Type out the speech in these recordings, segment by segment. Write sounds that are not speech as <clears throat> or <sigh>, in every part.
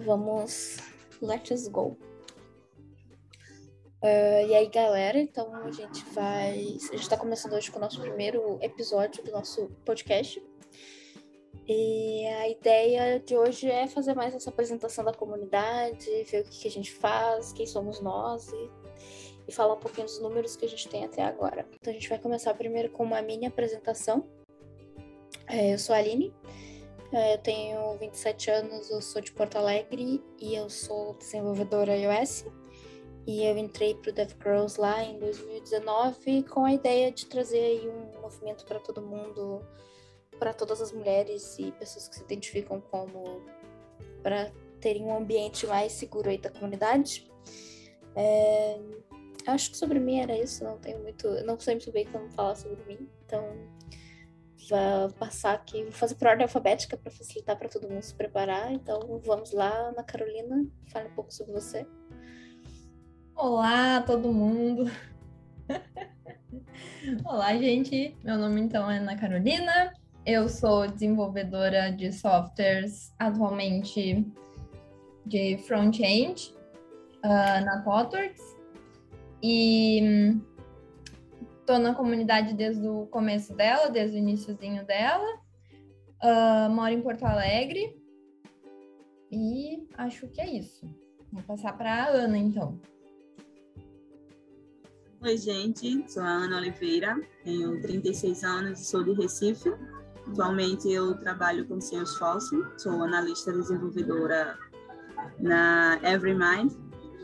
vamos. Let's go. Uh, e aí, galera, então a gente vai. A gente está começando hoje com o nosso primeiro episódio do nosso podcast. E a ideia de hoje é fazer mais essa apresentação da comunidade, ver o que, que a gente faz, quem somos nós e, e, falar um pouquinho dos números que a gente tem até agora. Então a gente vai começar primeiro com uma mini apresentação. É, eu sou a Aline, eu tenho 27 anos, eu sou de Porto Alegre e eu sou desenvolvedora iOS. E eu entrei para o Dev Girls lá em 2019 com a ideia de trazer um movimento para todo mundo, para todas as mulheres e pessoas que se identificam como para terem um ambiente mais seguro aí da comunidade. É, acho que sobre mim era isso, não tenho muito, não sei muito bem como falar sobre mim, então vou passar aqui, vou fazer por ordem alfabética para facilitar para todo mundo se preparar. Então vamos lá, Ana Carolina, fale um pouco sobre você. Olá, todo mundo. <laughs> Olá, gente. Meu nome então é Ana Carolina. Eu sou desenvolvedora de softwares atualmente de front-end uh, na ThoughtWorks e estou na comunidade desde o começo dela, desde o iníciozinho dela. Uh, moro em Porto Alegre e acho que é isso. Vou passar para a Ana então. Oi, gente. Sou a Ana Oliveira, tenho 36 anos e sou de Recife. Atualmente eu trabalho com Salesforce, sou analista desenvolvedora na EveryMind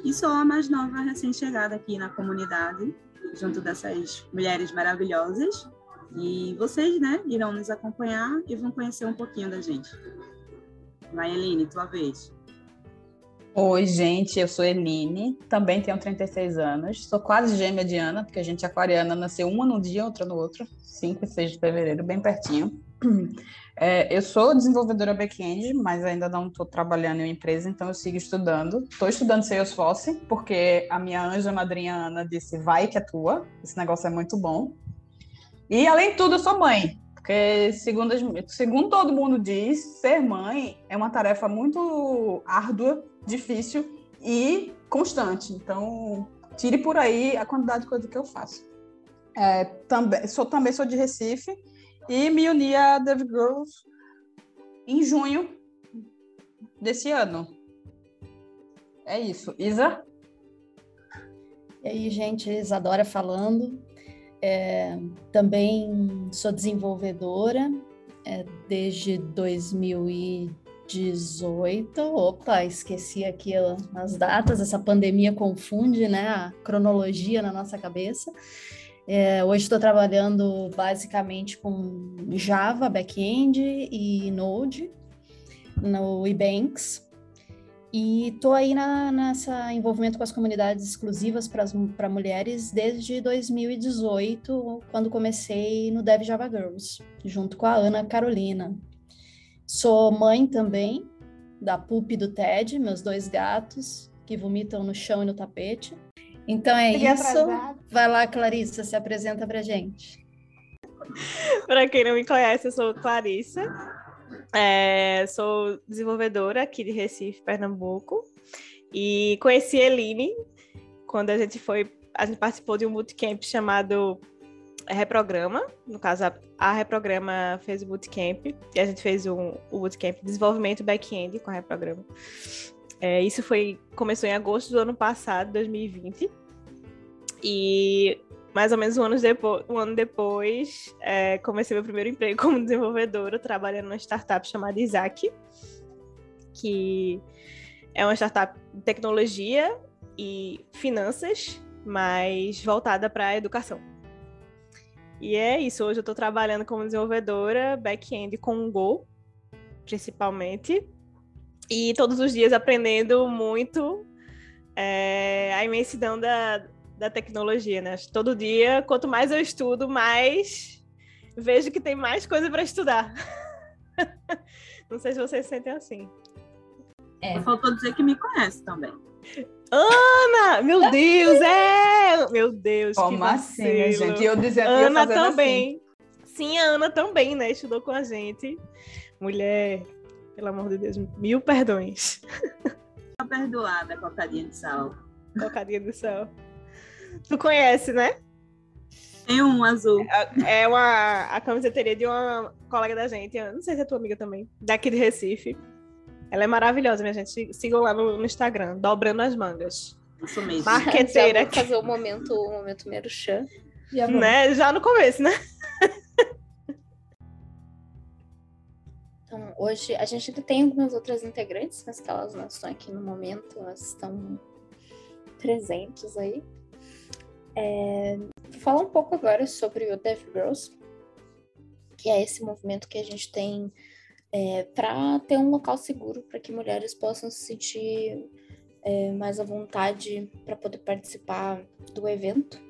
e sou a mais nova recém-chegada aqui na comunidade, junto dessas mulheres maravilhosas. E vocês, né, irão nos acompanhar e vão conhecer um pouquinho da gente. Vai, Eline, tua vez. Oi, gente, eu sou Eline, também tenho 36 anos, sou quase gêmea de Ana, porque a gente é aquariana, nasceu uma no dia, outra no outro, 5 e 6 de fevereiro, bem pertinho. <clears throat> É, eu sou desenvolvedora back-end, mas ainda não estou trabalhando em uma empresa, então eu sigo estudando. Estou estudando Salesforce, porque a minha anja madrinha Ana disse, vai que é tua, esse negócio é muito bom. E, além de tudo, eu sou mãe, porque, segundo, segundo todo mundo diz, ser mãe é uma tarefa muito árdua, difícil e constante. Então, tire por aí a quantidade de coisa que eu faço. É, também, sou, também sou de Recife e me uni a Dev Girls em junho desse ano. É isso. Isa? E aí, gente, Isadora falando. É, também sou desenvolvedora é, desde 2018. Opa, esqueci aqui as datas, essa pandemia confunde né, a cronologia na nossa cabeça. É, hoje estou trabalhando basicamente com Java, back-end e Node no Ebanks. E estou aí na, nessa envolvimento com as comunidades exclusivas para mulheres desde 2018, quando comecei no Dev Java Girls, junto com a Ana Carolina. Sou mãe também da Pup do Ted, meus dois gatos que vomitam no chão e no tapete. Então é isso. Atrasada. Vai lá, Clarissa, se apresenta para gente. <laughs> para quem não me conhece, eu sou Clarissa, é, sou desenvolvedora aqui de Recife, Pernambuco, e conheci a Eline quando a gente foi, a gente participou de um bootcamp chamado Reprograma, no caso a, a Reprograma fez o bootcamp, e a gente fez um, o bootcamp de desenvolvimento back-end com a Reprograma. É, isso foi começou em agosto do ano passado, 2020, e mais ou menos um ano depois, um ano depois é, comecei meu primeiro emprego como desenvolvedora, trabalhando numa startup chamada Isaac, que é uma startup de tecnologia e finanças, mas voltada para a educação. E é isso, hoje eu estou trabalhando como desenvolvedora back-end com Go, principalmente, e todos os dias aprendendo muito é, a imensidão da, da tecnologia, né? Todo dia, quanto mais eu estudo, mais vejo que tem mais coisa para estudar. <laughs> Não sei se vocês se sentem assim. É. Faltou dizer que me conhece também. Ana! Meu Deus, é! Meu Deus, Como assim, gente? Eu dizendo Ana também. Assim. Sim, a Ana também, né? Estudou com a gente. Mulher. Pelo amor de Deus, mil perdões. Tá perdoada, cocadinha de sal. Cocadinha de sal. Tu conhece, né? Tem um azul. É uma a camiseteria de uma colega da gente, eu não sei se é tua amiga também, daqui de Recife. Ela é maravilhosa, minha gente. Sigam lá no, no Instagram, dobrando as mangas. Isso mesmo. Marqueteira. Já vou fazer o momento, o momento merchan. Já. Né? Já no começo, né? Hoje a gente ainda tem algumas outras integrantes, mas que elas não estão aqui no momento, elas estão presentes aí. É, vou falar um pouco agora sobre o Dev Girls, que é esse movimento que a gente tem é, para ter um local seguro para que mulheres possam se sentir é, mais à vontade para poder participar do evento.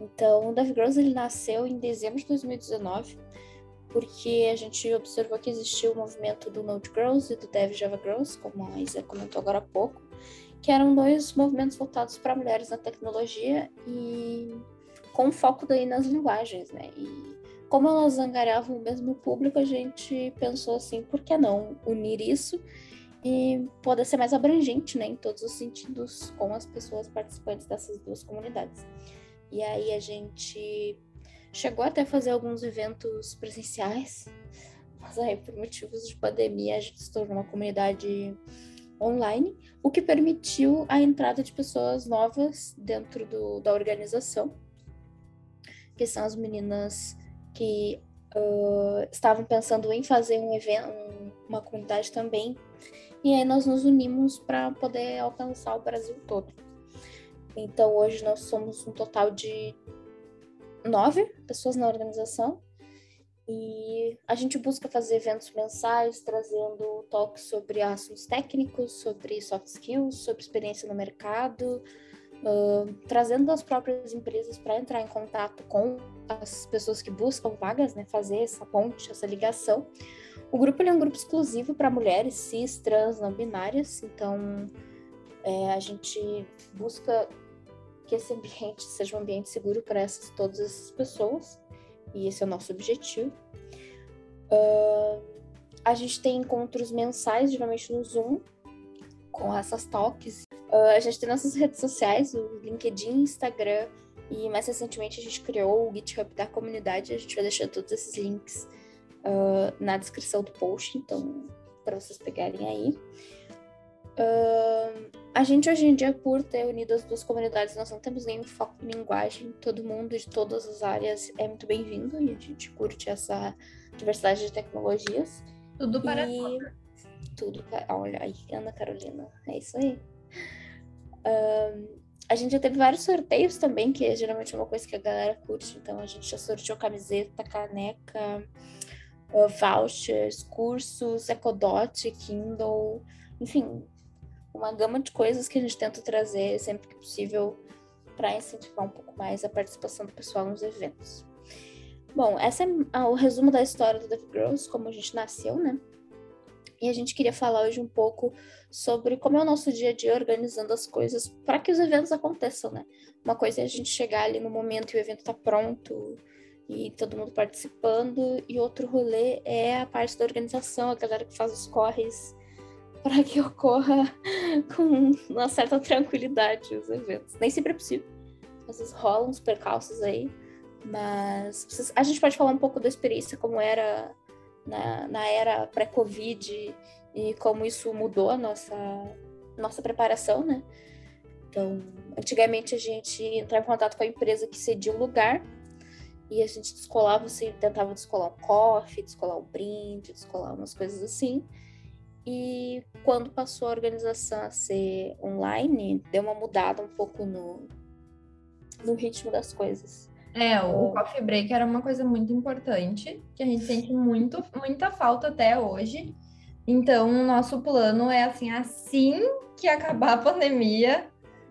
Então, o Dev Girls ele nasceu em dezembro de 2019 porque a gente observou que existia o movimento do Node Girls e do Dev Java Girls, como a Isa comentou agora há pouco, que eram dois movimentos voltados para mulheres na tecnologia e com foco daí nas linguagens, né? E como elas angariavam o mesmo público, a gente pensou assim, por que não unir isso e poder ser mais abrangente, né, em todos os sentidos com as pessoas participantes dessas duas comunidades. E aí a gente chegou até a fazer alguns eventos presenciais, <laughs> mas aí por motivos de pandemia a gente se tornou uma comunidade online, o que permitiu a entrada de pessoas novas dentro do, da organização, que são as meninas que uh, estavam pensando em fazer um evento, um, uma comunidade também, e aí nós nos unimos para poder alcançar o Brasil todo. Então hoje nós somos um total de nove pessoas na organização e a gente busca fazer eventos mensais, trazendo toques sobre assuntos técnicos, sobre soft skills, sobre experiência no mercado, uh, trazendo as próprias empresas para entrar em contato com as pessoas que buscam vagas, né, fazer essa ponte, essa ligação. O grupo é um grupo exclusivo para mulheres cis, trans, não binárias, então é, a gente busca que esse ambiente <laughs> seja um ambiente seguro para essas, todas essas pessoas e esse é o nosso objetivo. Uh, a gente tem encontros mensais, geralmente no Zoom, com essas talks. Uh, a gente tem nossas redes sociais, o LinkedIn, Instagram, e mais recentemente a gente criou o GitHub da comunidade. A gente vai deixar todos esses links uh, na descrição do post, então, para vocês pegarem aí. Uh, a gente hoje em dia, por ter unido as duas comunidades, nós não temos nenhum foco em linguagem. Todo mundo de todas as áreas é muito bem-vindo e a gente curte essa diversidade de tecnologias. Tudo para e... Tudo para. Olha aí, Ana Carolina, é isso aí. Um, a gente já teve vários sorteios também, que é geralmente uma coisa que a galera curte. Então a gente já sorteou camiseta, caneca, uh, vouchers, cursos, Ecodot, Kindle, enfim, uma gama de coisas que a gente tenta trazer sempre que possível para incentivar um pouco mais a participação do pessoal nos eventos. Bom, esse é o resumo da história do Dev Girls, como a gente nasceu, né? E a gente queria falar hoje um pouco sobre como é o nosso dia a dia organizando as coisas para que os eventos aconteçam, né? Uma coisa é a gente chegar ali no momento e o evento tá pronto e todo mundo participando, e outro rolê é a parte da organização, a galera que faz os corres para que ocorra <laughs> com uma certa tranquilidade os eventos. Nem sempre é possível. Às vezes rolam uns percalços aí, mas a gente pode falar um pouco da experiência, como era na, na era pré-Covid e como isso mudou a nossa, nossa preparação, né? Então, antigamente a gente entrava em contato com a empresa que cedia um lugar e a gente descolava, assim, tentava descolar um coffee, descolar um brinde, descolar umas coisas assim. E quando passou a organização a ser online, deu uma mudada um pouco no, no ritmo das coisas. É, o coffee break era uma coisa muito importante, que a gente sente muito, muita falta até hoje. Então, o nosso plano é assim, assim que acabar a pandemia,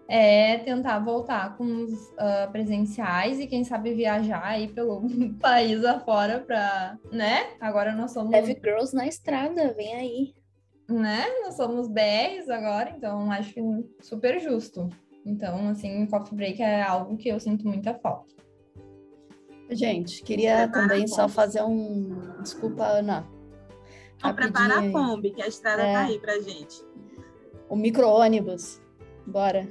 é tentar voltar com os uh, presenciais e quem sabe viajar aí pelo <laughs> país afora para, né? Agora nós somos Heavy Girls na estrada, vem aí. Né? Nós somos BRs agora, então acho que super justo. Então, assim, coffee break é algo que eu sinto muita falta. Gente, queria também só fazer um. Desculpa, Ana. Vamos preparar a Kombi, que a estrada é. tá aí pra gente. O micro-ônibus. Bora.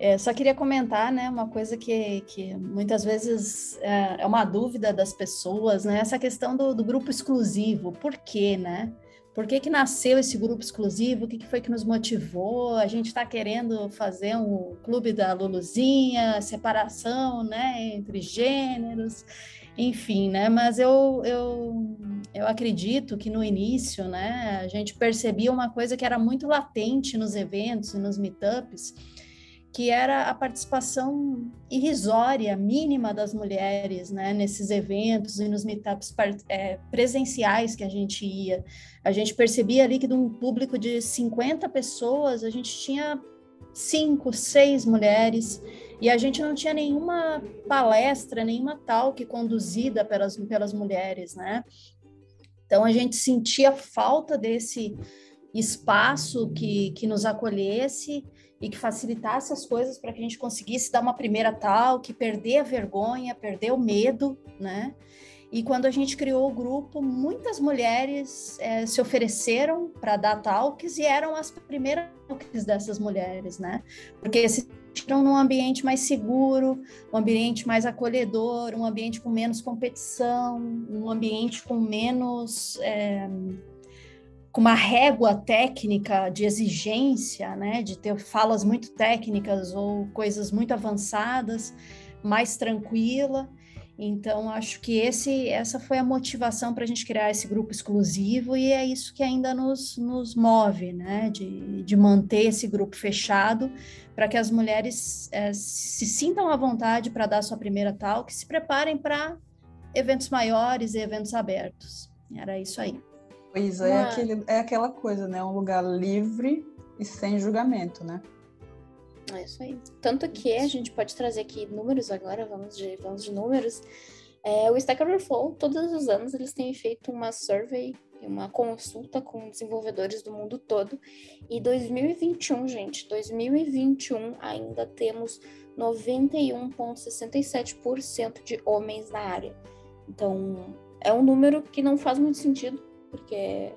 É, só queria comentar, né, uma coisa que, que muitas vezes é, é uma dúvida das pessoas, né, essa questão do, do, grupo exclusivo. Por quê, né? Por que, que nasceu esse grupo exclusivo? O que, que foi que nos motivou? A gente está querendo fazer um clube da Luluzinha, separação, né, entre gêneros, enfim, né? Mas eu, eu, eu acredito que no início, né, a gente percebia uma coisa que era muito latente nos eventos e nos meetups, que era a participação irrisória, mínima das mulheres, né, nesses eventos e nos meetups é, presenciais que a gente ia. A gente percebia ali que de um público de 50 pessoas, a gente tinha cinco, seis mulheres, e a gente não tinha nenhuma palestra, nenhuma talk conduzida pelas, pelas mulheres, né? Então a gente sentia falta desse espaço que, que nos acolhesse e que facilitasse as coisas para que a gente conseguisse dar uma primeira tal, que perder a vergonha, perder o medo, né? E quando a gente criou o grupo, muitas mulheres é, se ofereceram para dar talks e eram as primeiras talks dessas mulheres, né? Porque se sentiram num ambiente mais seguro, um ambiente mais acolhedor, um ambiente com menos competição, um ambiente com menos é, com uma régua técnica de exigência, né, de ter falas muito técnicas ou coisas muito avançadas, mais tranquila. Então, acho que esse, essa foi a motivação para a gente criar esse grupo exclusivo e é isso que ainda nos, nos move, né? De, de manter esse grupo fechado para que as mulheres é, se sintam à vontade para dar sua primeira tal, que se preparem para eventos maiores e eventos abertos. Era isso aí. Pois é, aquele, é aquela coisa, né? Um lugar livre e sem julgamento, né? É isso aí. Tanto que a gente pode trazer aqui números agora, vamos de, vamos de números. É, o Stack Overflow, todos os anos, eles têm feito uma survey, uma consulta com desenvolvedores do mundo todo. E 2021, gente, 2021 ainda temos 91,67% de homens na área. Então, é um número que não faz muito sentido, porque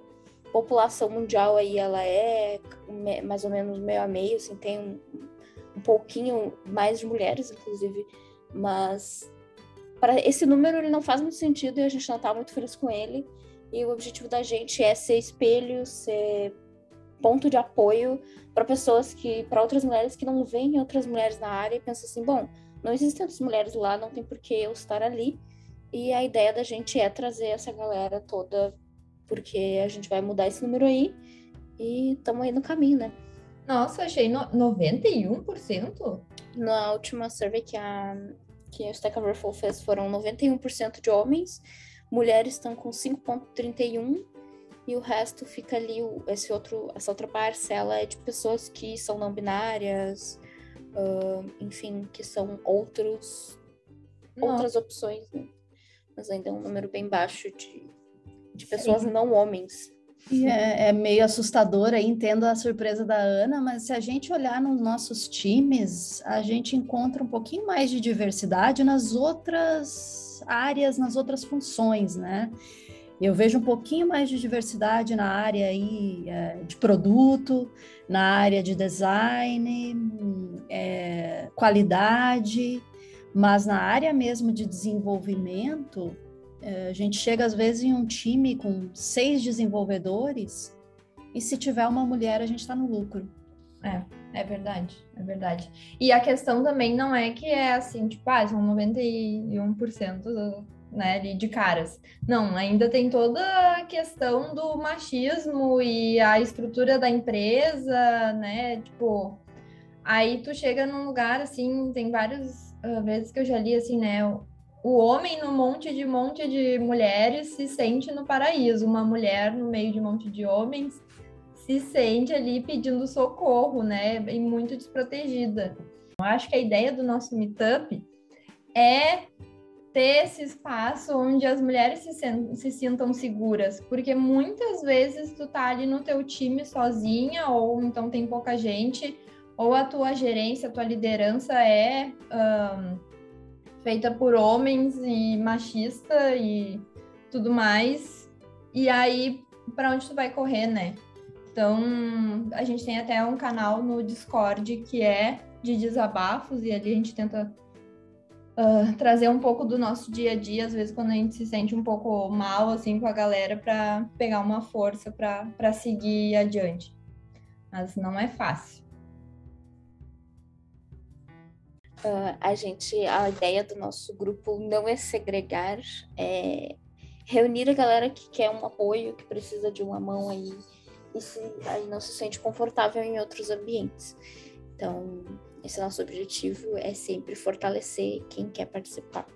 a população mundial aí ela é mais ou menos meio a meio, assim, tem um, um pouquinho mais de mulheres, inclusive, mas para esse número ele não faz muito sentido e a gente não está muito feliz com ele. E o objetivo da gente é ser espelho, ser ponto de apoio para pessoas que, para outras mulheres que não veem outras mulheres na área e pensam assim, bom, não existem outras mulheres lá, não tem por que eu estar ali. E a ideia da gente é trazer essa galera toda porque a gente vai mudar esse número aí e estamos aí no caminho, né? Nossa, achei no 91%? Na última survey que a, que a Stack Overflow fez foram 91% de homens, mulheres estão com 5,31% e o resto fica ali, esse outro, essa outra parcela é de pessoas que são não binárias, uh, enfim, que são outros, outras opções, né? Mas ainda é um número bem baixo de, de pessoas Sim. não homens. E é, é, meio assustador entendo a surpresa da Ana, mas se a gente olhar nos nossos times, a gente encontra um pouquinho mais de diversidade nas outras áreas, nas outras funções, né? Eu vejo um pouquinho mais de diversidade na área aí, é, de produto, na área de design, é, qualidade, mas na área mesmo de desenvolvimento, a gente chega às vezes em um time com seis desenvolvedores e se tiver uma mulher a gente está no lucro. É, é verdade, é verdade. E a questão também não é que é assim, tipo, ah, são 91% né, de caras. Não, ainda tem toda a questão do machismo e a estrutura da empresa, né? Tipo, aí tu chega num lugar assim, tem várias uh, vezes que eu já li assim, né? O homem no monte de monte de mulheres se sente no paraíso, uma mulher no meio de um monte de homens se sente ali pedindo socorro, né? E muito desprotegida. Eu acho que a ideia do nosso meetup é ter esse espaço onde as mulheres se, se sintam seguras, porque muitas vezes tu tá ali no teu time sozinha, ou então tem pouca gente, ou a tua gerência, a tua liderança é um, feita por homens e machista e tudo mais. E aí para onde tu vai correr, né? Então, a gente tem até um canal no Discord que é de desabafos e ali a gente tenta uh, trazer um pouco do nosso dia a dia, às vezes quando a gente se sente um pouco mal assim com a galera para pegar uma força para seguir adiante. Mas não é fácil. Uh, a gente, a ideia do nosso grupo não é segregar, é reunir a galera que quer um apoio, que precisa de uma mão aí e se, aí não se sente confortável em outros ambientes. Então, esse é nosso objetivo é sempre fortalecer quem quer participar.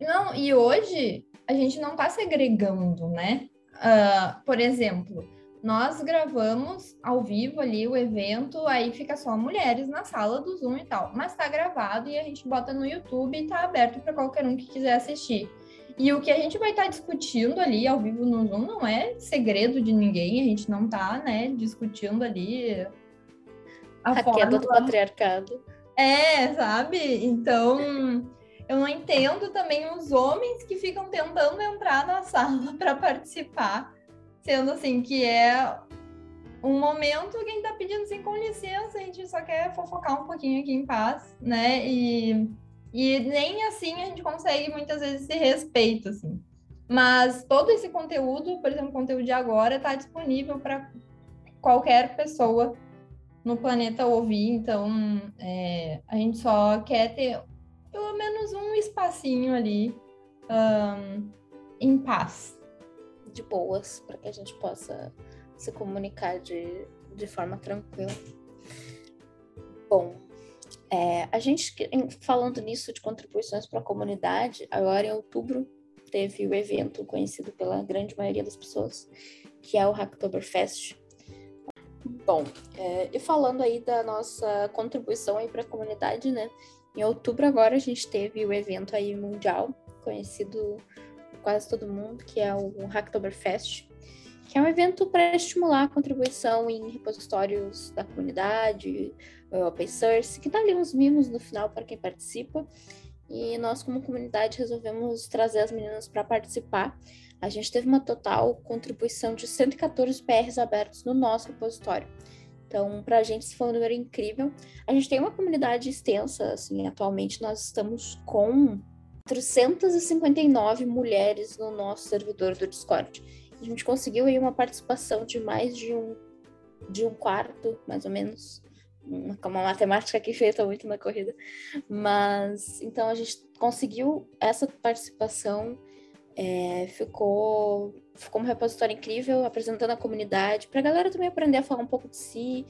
Não, e hoje a gente não está segregando, né? Uh, por exemplo, nós gravamos ao vivo ali o evento, aí fica só mulheres na sala do Zoom e tal. Mas tá gravado e a gente bota no YouTube e tá aberto para qualquer um que quiser assistir. E o que a gente vai estar tá discutindo ali ao vivo no Zoom não é segredo de ninguém, a gente não tá, né, discutindo ali a, queda do patriarcado. É, sabe? Então, eu não entendo também os homens que ficam tentando entrar na sala <laughs> para participar sendo assim que é um momento que a gente tá pedindo assim, com licença, a gente só quer fofocar um pouquinho aqui em paz, né? E, e nem assim a gente consegue muitas vezes esse respeito, assim. Mas todo esse conteúdo, por exemplo, o conteúdo de agora, está disponível para qualquer pessoa no planeta ouvir. Então, é, a gente só quer ter pelo menos um espacinho ali um, em paz, de boas para que a gente possa se comunicar de, de forma tranquila. Bom, é, a gente falando nisso de contribuições para a comunidade, agora em outubro teve o evento conhecido pela grande maioria das pessoas, que é o Hacktoberfest. Bom, é, e falando aí da nossa contribuição aí para a comunidade, né? Em outubro agora a gente teve o evento aí mundial, conhecido quase todo mundo, que é o Hacktoberfest, que é um evento para estimular a contribuição em repositórios da comunidade, open source, que dá ali uns mimos no final para quem participa. E nós, como comunidade, resolvemos trazer as meninas para participar. A gente teve uma total contribuição de 114 PRs abertos no nosso repositório. Então, para a gente, isso foi um número incrível. A gente tem uma comunidade extensa, assim, atualmente nós estamos com 459 mulheres no nosso servidor do Discord. A gente conseguiu aí uma participação de mais de um, de um quarto, mais ou menos. Uma, uma matemática aqui feita muito na corrida. Mas, então, a gente conseguiu essa participação. É, ficou, ficou um repositório incrível, apresentando a comunidade, para a galera também aprender a falar um pouco de si,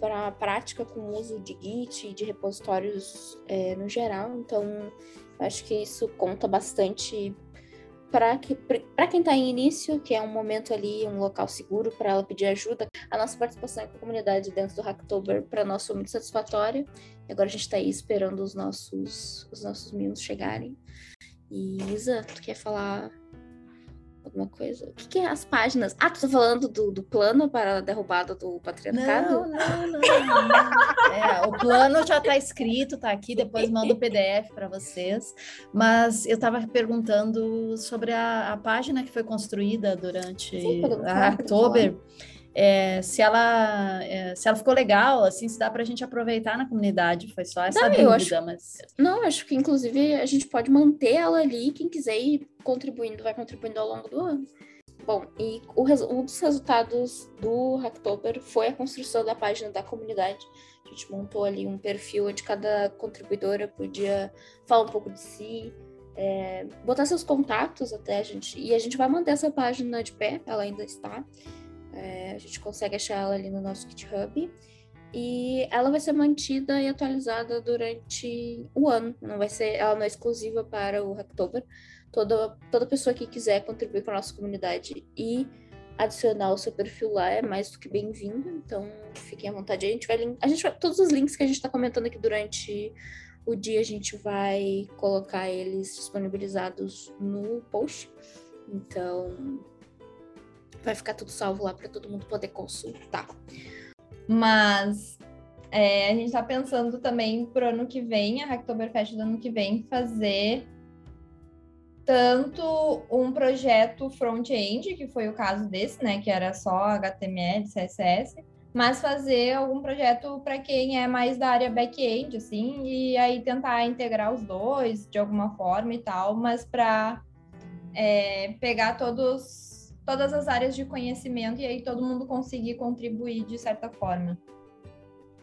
para a prática com o uso de Git e de repositórios é, no geral. Então, Acho que isso conta bastante para que, quem está em início, que é um momento ali, um local seguro para ela pedir ajuda. A nossa participação com a comunidade dentro do Hacktober para nós foi muito satisfatória. E agora a gente está aí esperando os nossos, os nossos mimos chegarem. E Isa, tu quer falar alguma coisa? O que, que, é as páginas? Ah, tu tá falando do, do plano para a derrubada do patriarcado? Não, não, não. não. <laughs> É, o plano já está escrito, está aqui, depois mando o PDF para vocês. Mas eu estava perguntando sobre a, a, página que foi construída durante Sim, a October é, se ela é, se ela ficou legal, assim, se dá para a gente aproveitar na comunidade. Foi só essa não, dúvida, acho, mas. Não, acho que inclusive a gente pode manter ela ali. Quem quiser ir contribuindo, vai contribuindo ao longo do ano. Bom, e o, um dos resultados do Hacktober foi a construção da página da comunidade. A gente montou ali um perfil onde cada contribuidora podia falar um pouco de si, é, botar seus contatos até a gente. E a gente vai manter essa página de pé, ela ainda está. É, a gente consegue achar ela ali no nosso GitHub. E ela vai ser mantida e atualizada durante o ano. Não vai ser, ela não é exclusiva para o Hacktober. Toda, toda pessoa que quiser contribuir para a nossa comunidade e adicionar o seu perfil lá é mais do que bem-vindo. Então, fiquem à vontade. A gente vai, a gente vai, todos os links que a gente está comentando aqui durante o dia, a gente vai colocar eles disponibilizados no post. Então, vai ficar tudo salvo lá para todo mundo poder consultar. Mas é, a gente está pensando também pro ano que vem, a Hacktoberfest do ano que vem, fazer tanto um projeto front-end, que foi o caso desse, né, que era só HTML, CSS, mas fazer algum projeto para quem é mais da área back-end, assim, e aí tentar integrar os dois de alguma forma e tal, mas para é, pegar todos, todas as áreas de conhecimento e aí todo mundo conseguir contribuir de certa forma.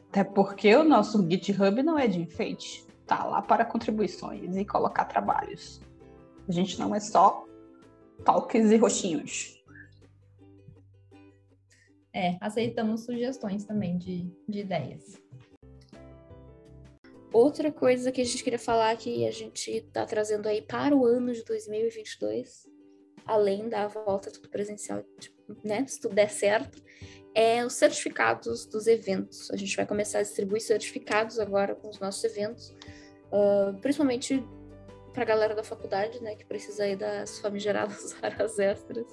Até porque o nosso GitHub não é de enfeite, tá lá para contribuições e colocar trabalhos. A gente não é só talks e roxinhos. É, aceitamos sugestões também de, de ideias. Outra coisa que a gente queria falar que a gente está trazendo aí para o ano de 2022, além da volta tudo presencial, tipo, né, se tudo der certo, é os certificados dos eventos. A gente vai começar a distribuir certificados agora com os nossos eventos, uh, principalmente para a galera da faculdade, né, que precisa aí das famigeradas <laughs> horas extras.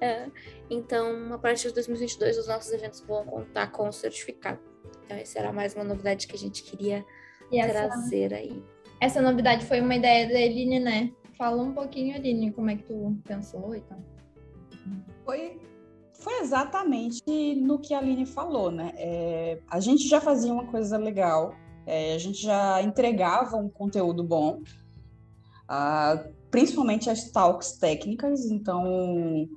É, então, a partir de 2022, os nossos eventos vão contar com o certificado. Então, essa era mais uma novidade que a gente queria e trazer essa, aí. Essa novidade foi uma ideia da Eline, né? Fala um pouquinho, Eline, como é que tu pensou e. Foi, foi exatamente no que a Aline falou, né? É, a gente já fazia uma coisa legal, é, a gente já entregava um conteúdo bom, uh, principalmente as talks técnicas. Então,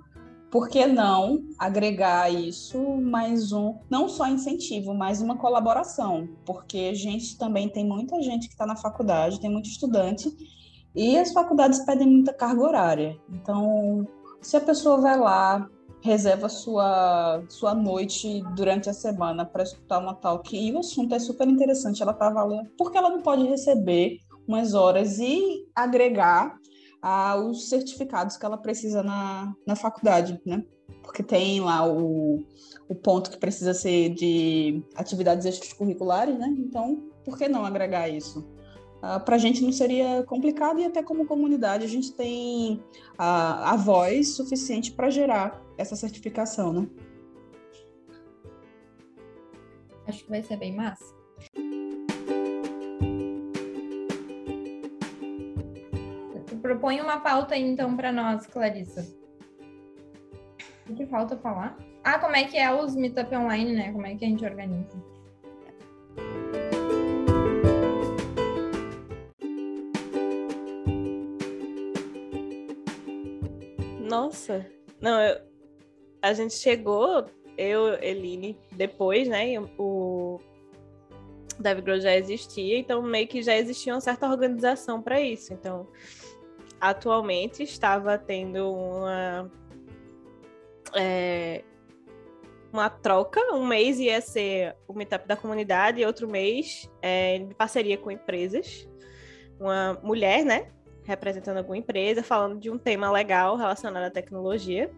por que não agregar isso mais um, não só incentivo, mas uma colaboração? Porque a gente também tem muita gente que está na faculdade, tem muito estudante, e as faculdades pedem muita carga horária. Então, se a pessoa vai lá, reserva sua, sua noite durante a semana para escutar uma talk e o assunto é super interessante, ela está valendo, porque ela não pode receber umas horas e agregar ah, os certificados que ela precisa na, na faculdade, né? Porque tem lá o, o ponto que precisa ser de atividades extracurriculares, né? Então, por que não agregar isso? Ah, Para a gente não seria complicado e até como comunidade a gente tem a, a voz suficiente para gerar essa certificação, né? Acho que vai ser bem massa. propõe uma pauta aí, então, para nós, Clarissa. O que falta falar? Ah, como é que é os meetup online, né? Como é que a gente organiza? Nossa, não, eu, a gente chegou, eu, Eline, depois, né? O DevGrow já existia, então meio que já existia uma certa organização para isso. Então, atualmente estava tendo uma é, uma troca. Um mês ia ser o meetup da comunidade e outro mês é, de parceria com empresas. Uma mulher, né? Representando alguma empresa, falando de um tema legal relacionado à tecnologia,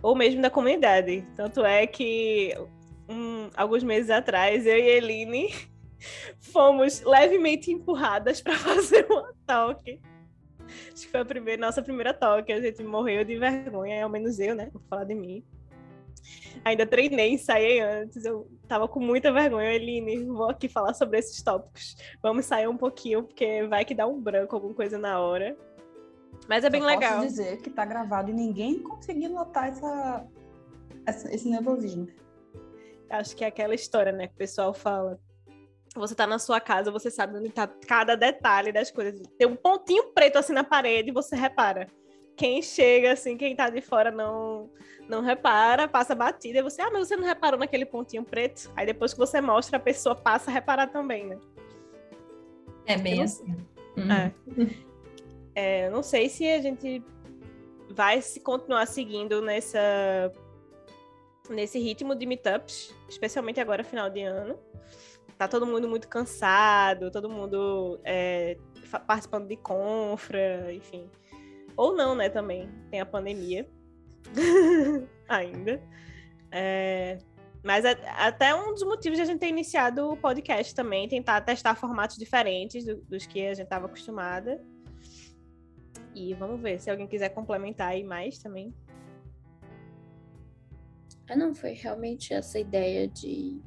ou mesmo da comunidade. Tanto é que um, alguns meses atrás, eu e a Eline <laughs> fomos levemente empurradas para <laughs> fazer uma talk Acho que foi a primeira, nossa primeira talk. A gente morreu de vergonha, ao menos eu, né? Vou falar de mim. Ainda treinei, ensaiei antes. Eu tava com muita vergonha. Eline, vou aqui falar sobre esses tópicos. Vamos sair um pouquinho, porque vai que dá um branco, alguma coisa na hora. Mas é bem Só legal. Posso dizer que tá gravado e ninguém conseguiu notar essa, essa, esse nervosismo. Acho que é aquela história, né? Que o pessoal fala você tá na sua casa, você sabe onde tá cada detalhe das coisas. Tem um pontinho preto assim na parede, você repara. Quem chega assim, quem tá de fora não não repara, passa batida, e você, ah, mas você não reparou naquele pontinho preto? Aí depois que você mostra, a pessoa passa a reparar também, né? É bem não... assim. É. <laughs> é, não sei se a gente vai se continuar seguindo nessa nesse ritmo de meetups, especialmente agora final de ano tá todo mundo muito cansado, todo mundo é, participando de confra, enfim. Ou não, né, também. Tem a pandemia <laughs> ainda. É, mas é, até um dos motivos de a gente ter iniciado o podcast também, tentar testar formatos diferentes do, dos que a gente estava acostumada. E vamos ver se alguém quiser complementar aí mais também. Ah, não, foi realmente essa ideia de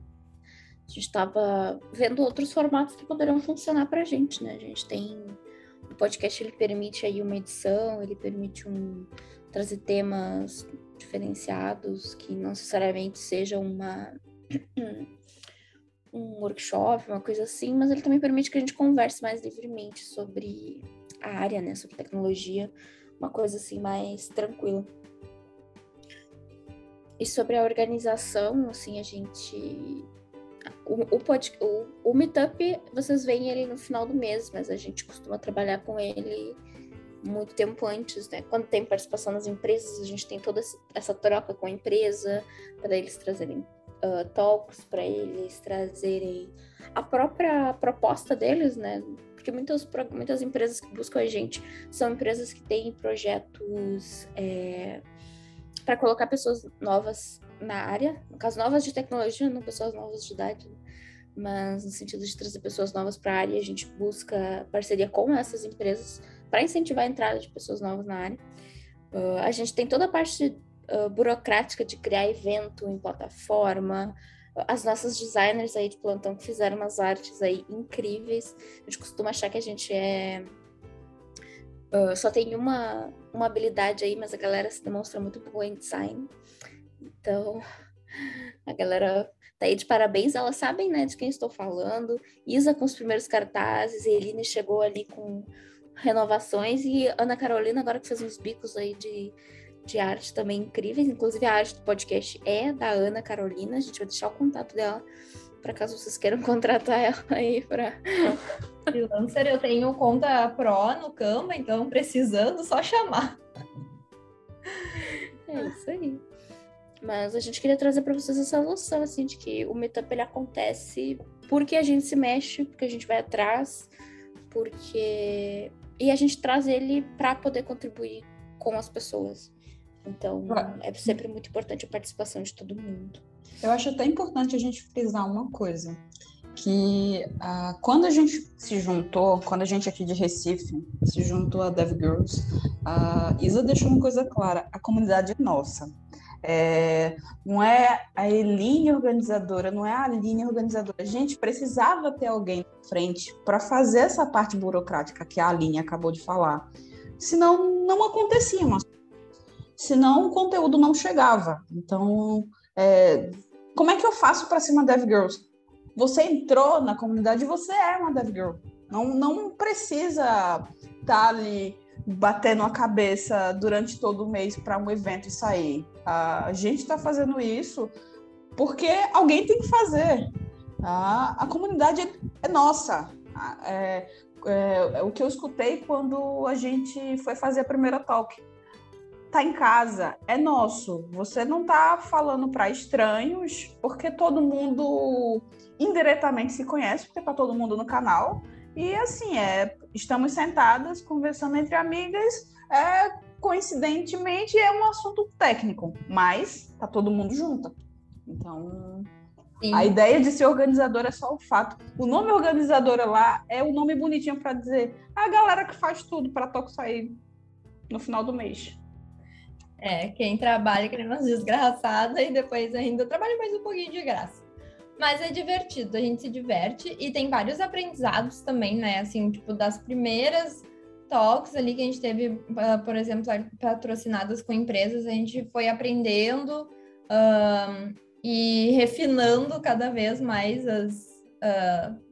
a gente estava vendo outros formatos que poderiam funcionar para a gente, né? A gente tem o podcast ele permite aí uma edição, ele permite um trazer temas diferenciados que não necessariamente sejam uma <clears throat> um workshop, uma coisa assim, mas ele também permite que a gente converse mais livremente sobre a área, né, sobre tecnologia, uma coisa assim mais tranquila. E sobre a organização, assim, a gente o, o, pod, o, o Meetup, vocês veem ele no final do mês, mas a gente costuma trabalhar com ele muito tempo antes, né? Quando tem participação nas empresas, a gente tem toda essa troca com a empresa, para eles trazerem uh, talks, para eles trazerem a própria proposta deles, né? Porque muitas, muitas empresas que buscam a gente são empresas que têm projetos é, para colocar pessoas novas na área, no caso, novas de tecnologia, não pessoas novas de idade, né? mas no sentido de trazer pessoas novas para a área, a gente busca parceria com essas empresas para incentivar a entrada de pessoas novas na área. Uh, a gente tem toda a parte uh, burocrática de criar evento em plataforma, as nossas designers aí de plantão que fizeram umas artes aí incríveis. A gente costuma achar que a gente é uh, só tem uma, uma habilidade aí, mas a galera se demonstra muito boa em design. Então, a galera tá aí de parabéns, elas sabem, né, de quem estou falando. Isa com os primeiros cartazes, Eline chegou ali com renovações e Ana Carolina agora que fez uns bicos aí de, de arte também incríveis. Inclusive a arte do podcast é da Ana Carolina, a gente vai deixar o contato dela para caso vocês queiram <laughs> contratar ela aí para <laughs> freelancer. Eu tenho conta pro no Canva, então precisando só chamar. É isso aí. Mas a gente queria trazer para vocês essa noção, assim, de que o meetup ele acontece porque a gente se mexe, porque a gente vai atrás, porque. E a gente traz ele para poder contribuir com as pessoas. Então, é sempre muito importante a participação de todo mundo. Eu acho até importante a gente frisar uma coisa, que uh, quando a gente se juntou, quando a gente aqui de Recife se juntou a Dev Girls, a Isa deixou uma coisa clara, a comunidade é nossa. É, não é a Eline organizadora, não é a Aline organizadora. A gente precisava ter alguém na frente para fazer essa parte burocrática que a Aline acabou de falar. Senão, não acontecia. Mas... Senão, o conteúdo não chegava. Então, é, como é que eu faço para ser uma Dev Girls? Você entrou na comunidade, você é uma Dev Girl. Não, não precisa estar tá ali batendo a cabeça durante todo o mês para um evento sair. A gente está fazendo isso porque alguém tem que fazer. A, a comunidade é nossa. É, é, é, o que eu escutei quando a gente foi fazer a primeira talk. Tá em casa, é nosso. Você não tá falando para estranhos, porque todo mundo indiretamente se conhece, porque tá todo mundo no canal. E assim, é, estamos sentadas conversando entre amigas, é, coincidentemente é um assunto técnico, mas tá todo mundo junto. Então, Sim. a ideia de ser organizadora é só o fato. O nome organizadora lá é o nome bonitinho para dizer a galera que faz tudo para toque sair no final do mês. É, quem trabalha que nem umas desgraçada e depois ainda trabalha mais um pouquinho de graça. Mas é divertido, a gente se diverte e tem vários aprendizados também, né? Assim, tipo, das primeiras talks ali que a gente teve, ah, por exemplo, patrocinadas com empresas, a gente foi aprendendo um, e refinando cada vez mais as uh,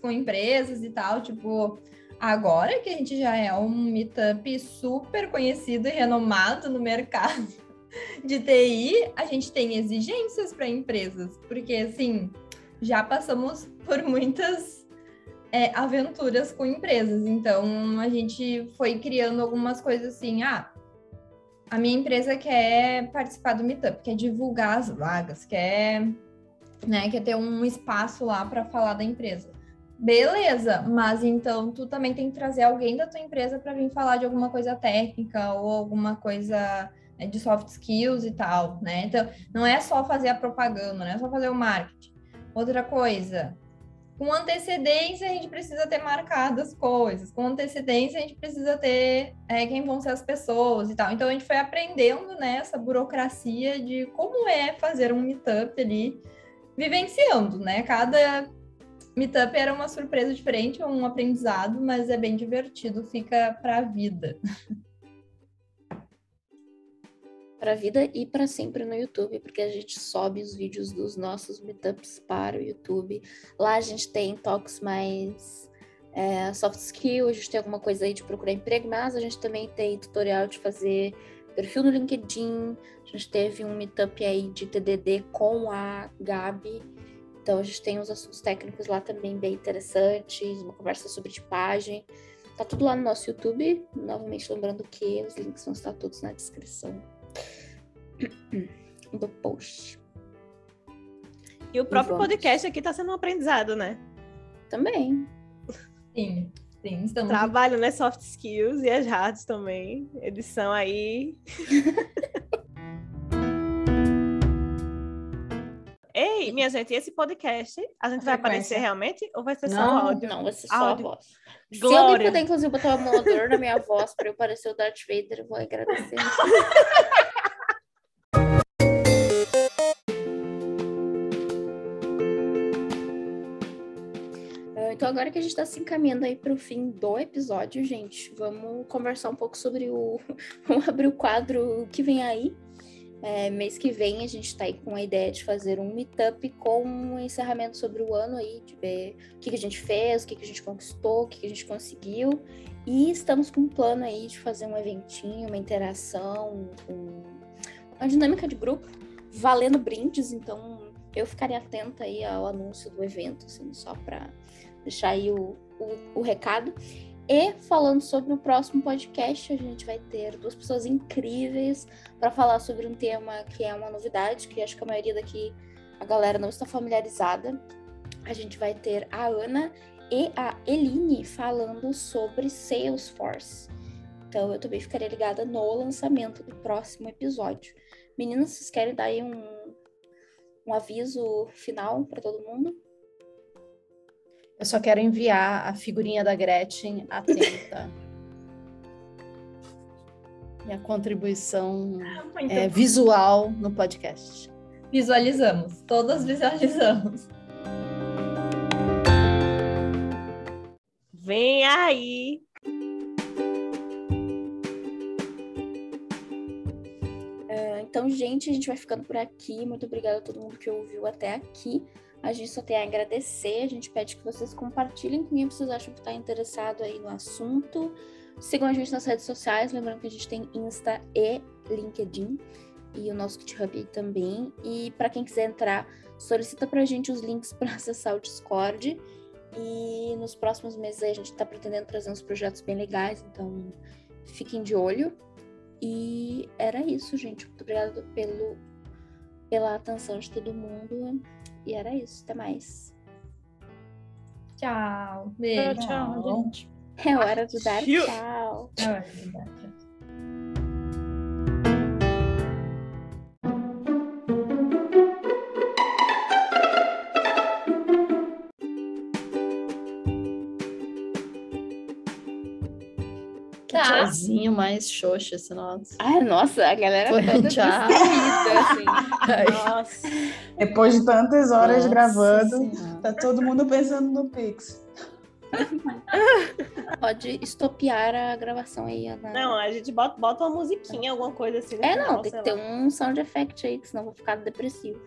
com empresas e tal. Tipo, agora que a gente já é um meetup super conhecido e renomado no mercado, <laughs> de TI, a gente tem exigências para empresas, porque assim, já passamos por muitas é, aventuras com empresas, então a gente foi criando algumas coisas assim, ah, a minha empresa quer participar do Meetup, quer divulgar as vagas, quer, né, quer ter um espaço lá para falar da empresa. Beleza, mas então tu também tem que trazer alguém da tua empresa para vir falar de alguma coisa técnica ou alguma coisa né, de soft skills e tal, né? Então, não é só fazer a propaganda, não é só fazer o marketing. Outra coisa, com antecedência a gente precisa ter marcado as coisas, com antecedência a gente precisa ter é, quem vão ser as pessoas e tal. Então a gente foi aprendendo né, essa burocracia de como é fazer um meetup ali, vivenciando, né? Cada Meetup era uma surpresa diferente, um aprendizado, mas é bem divertido, fica para a vida. <laughs> Para a vida e para sempre no YouTube, porque a gente sobe os vídeos dos nossos meetups para o YouTube. Lá a gente tem talks mais é, soft skill, a gente tem alguma coisa aí de procurar emprego, mas a gente também tem tutorial de fazer perfil no LinkedIn. A gente teve um meetup aí de TDD com a Gabi. Então a gente tem uns assuntos técnicos lá também bem interessantes, uma conversa sobre tipagem. Tá tudo lá no nosso YouTube. Novamente lembrando que os links vão estar todos na descrição do post. E o próprio vamos. podcast aqui tá sendo um aprendizado, né? Também. Sim, sim, estamos Trabalho, né? Soft skills e as hards também. Edição aí. <laughs> Ei, minha gente, esse podcast, a gente vai aparecer realmente ou vai ser só Não, áudio? Não, vai ser só Áudio. a voz. Se alguém Glória. puder, inclusive, botar um emulador na minha voz para eu parecer o Darth Vader, eu vou agradecer. <laughs> agora que a gente está se encaminhando aí para o fim do episódio, gente, vamos conversar um pouco sobre o. <laughs> Vamos abrir o quadro que vem aí. É, mês que vem a gente está aí com a ideia de fazer um meetup com um encerramento sobre o ano aí, de ver o que, que a gente fez, o que, que a gente conquistou, o que, que a gente conseguiu. E estamos com um plano aí de fazer um eventinho, uma interação, um- uma dinâmica de grupo, valendo brindes. Então, eu ficaria atenta aí ao anúncio do evento, assim, só para deixar aí o, o, o recado. E falando sobre o próximo podcast, a gente vai ter duas pessoas incríveis para falar sobre um tema que é uma novidade, que acho que a maioria daqui, a galera não está familiarizada. A gente vai ter a Ana e a Eline falando sobre Salesforce. Então eu também ficarei ligada no lançamento do próximo episódio. Meninas, vocês querem dar aí um, um aviso final para todo mundo? Eu só quero enviar a figurinha da Gretchen atenta. Minha <laughs> contribuição Muito é, visual no podcast. Visualizamos, todas visualizamos. Vem aí. Então, gente, a gente vai ficando por aqui. Muito obrigada a todo mundo que ouviu até aqui. A gente só tem a agradecer. A gente pede que vocês compartilhem com quem vocês acham que está interessado aí no assunto. Sigam a gente nas redes sociais. Lembrando que a gente tem Insta e LinkedIn. E o nosso GitHub também. E para quem quiser entrar, solicita pra gente os links para acessar o Discord. E nos próximos meses a gente está pretendendo trazer uns projetos bem legais. Então, fiquem de olho. E era isso, gente. Muito obrigada pelo, pela atenção de todo mundo. E era isso. Até mais. Tchau. Beijo. Tchau, gente. É hora de dar Tchau. tchau. É verdade. Que tchauzinho mais xoxa esse nosso. Ai, nossa, a galera Foi, toda distraída, assim. Nossa. Depois de tantas horas nossa gravando, Senhora. tá todo mundo pensando no Pix. Pode estopiar a gravação aí, Ana. Não, a gente bota, bota uma musiquinha, alguma coisa assim. no É, não, tem que ter um sound effect aí, que senão eu vou ficar depressivo.